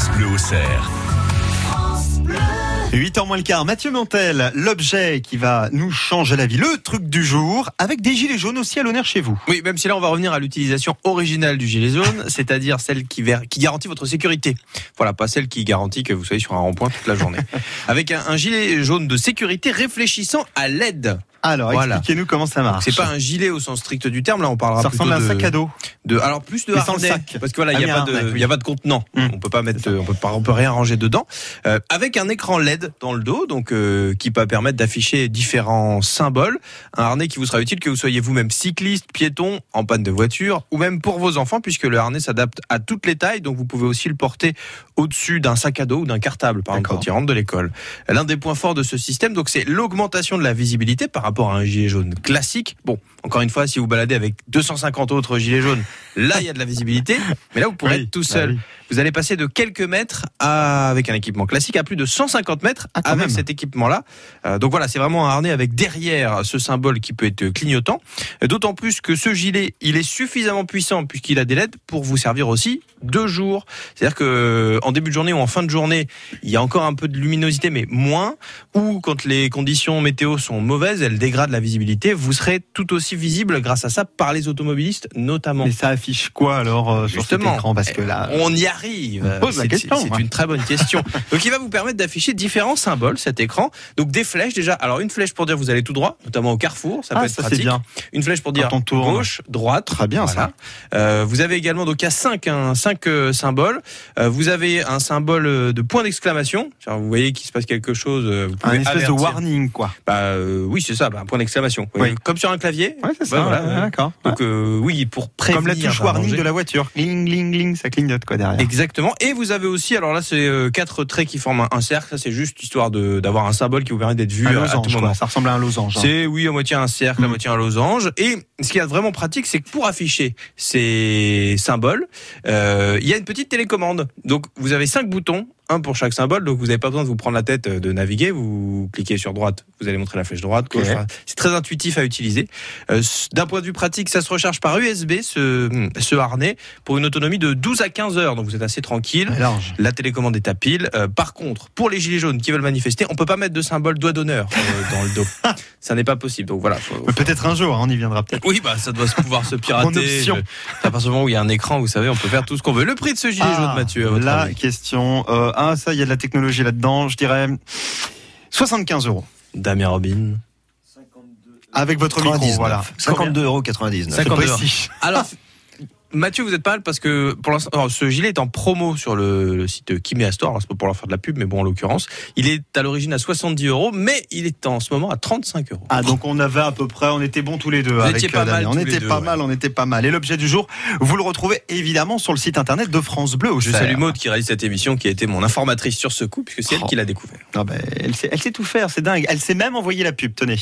France Bleu au cerf. 8 ans moins le quart, Mathieu Mantel, l'objet qui va nous changer la vie, le truc du jour, avec des gilets jaunes aussi à l'honneur chez vous. Oui, même si là on va revenir à l'utilisation originale du gilet jaune, c'est-à-dire celle qui, ver- qui garantit votre sécurité. Voilà, pas celle qui garantit que vous soyez sur un rond-point toute la journée. Avec un, un gilet jaune de sécurité réfléchissant à l'aide. Alors, Voilà. expliquez-nous comment ça marche. C'est pas un gilet au sens strict du terme, là on parlera Ça plutôt ressemble à un sac à dos. de- alors plus de harnais, sac. parce que voilà, il Ah n'y a pas un de, il y a pas de contenant. Mm. On peut pas mettre, on peut pas, on peut rien ranger dedans. Euh, avec un écran LED dans le dos, donc euh, qui peut permettre d'afficher différents symboles. Un harnais qui vous sera utile que vous soyez vous-même cycliste, piéton, en panne de voiture, ou même pour vos enfants, puisque le harnais s'adapte à toutes les tailles. Donc vous pouvez aussi le porter au-dessus d'un sac à dos ou d'un cartable, par exemple quand ils rentrent de l'école. L'un des points forts de ce système, donc c'est l'augmentation de la visibilité par rapport à un gilet jaune classique. Bon, encore une fois, si vous baladez avec 250 autres gilets jaunes, là il y a de la visibilité, mais là vous pourrez Oui, être tout bah seul. oui. Vous allez passer de quelques mètres à, avec un équipement classique à plus de 150 mètres Ah, avec même. cet équipement-là. Euh, donc voilà, c'est vraiment un harnais avec derrière ce symbole qui peut être clignotant. D'autant plus que ce gilet, il est suffisamment puissant puisqu'il a des LED pour vous servir aussi deux jours. C'est-à-dire que euh, en début de journée ou en fin de journée, il y a encore un peu de luminosité, mais moins. Ou quand les conditions météo sont mauvaises, elles dégradent la visibilité. Vous serez tout aussi visible grâce à ça par les automobilistes notamment. Mais ça affiche quoi alors euh, sur cet écran Parce que là, On y arrive. On pose la C'est- question, C'est ouais. une très bonne question. Donc, il va vous permettre d'afficher différents symboles, cet écran. Donc, des flèches déjà. Alors, une flèche pour dire vous allez tout droit, notamment au carrefour. Ça ah, peut être ça pratique. bien. Une flèche pour dire tourne. gauche, droite. Très bien Voilà. Euh, vous avez également donc il y a cinq, hein, cinq euh, symboles. Euh, vous avez un symbole euh, de point d'exclamation. Vous voyez qu'il se passe quelque chose. euh, Vous Un espèce de warning quoi. Bah, euh, oui, c'est ça. Bah, un point d'exclamation. Oui. Comme sur un clavier. Ouais, c'est ça. Ouais, voilà, ouais, ouais. D'accord. Donc euh, oui, pour prévenir. Comme la touche warning de la voiture. Cling, cling, cling, ça clignote quoi derrière. Exactement. Et vous avez aussi, alors là, c'est euh, quatre traits qui forment un, cercle. Ça, c'est juste histoire de d'avoir un symbole qui vous permet d'être vu Un à, à tout losange, moment. quoi. Ça ressemble à un losange. hein. C'est oui à moitié un cercle, à Mm. moitié un losange. Et ce qui est vraiment pratique, c'est que pour afficher ces symboles, euh, il y a une petite télécommande. Donc vous avez cinq boutons, un pour chaque symbole. Donc vous n'avez pas besoin de vous prendre la tête euh, de naviguer. Vous cliquez sur droite, vous allez montrer la flèche droite, gauche. Ok. droite. C'est très intuitif à utiliser. Euh, D'un point de vue pratique, ça se recharge par USB ce, ce harnais pour une autonomie de 12 à 15 heures. Donc vous êtes assez tranquille. Large. La télécommande est à pile. Euh, par contre, pour les gilets jaunes qui veulent manifester, on peut pas mettre de symbole doigt d'honneur euh, dans le dos. Ça n'est pas possible. Donc voilà. Peut-être un jour, hein, on y viendra peut-être. oui, bah ça doit se pouvoir se pirater. Je- À partir du moment où il y a un écran, vous savez, on peut faire tout ce qu'on veut. Le prix de ce gilet jaune, Mathieu, à votre la avis? question. Ah, ça, il y a de la technologie là-dedans. Je dirais 75 euros. Damien Robin. Avec votre micro, 99. voilà. 52,99 euros. 99. C'est 52 précis. Alors, Mathieu, vous êtes pas mal parce que pour l'instant, ce gilet est en promo sur le, le site Kimea Store. Alors, c'est pas pour leur faire de la pub, mais bon, en l'occurrence, il est à l'origine à 70 euros, mais il est en ce moment à 35 euros. Ah, donc on avait à peu près, on était bons tous les deux. Vous avec étiez pas euh, mal. On était deux, pas ouais. mal, on était pas mal. Et l'objet du jour, vous le retrouvez évidemment sur le site internet de France Bleu. Au Je salue Maud qui réalise cette émission, qui a été mon informatrice sur ce coup, puisque c'est elle Oh. qui l'a découvert. Ah ben, elle, sait, elle sait tout faire, c'est dingue. Elle sait même envoyer la pub, tenez.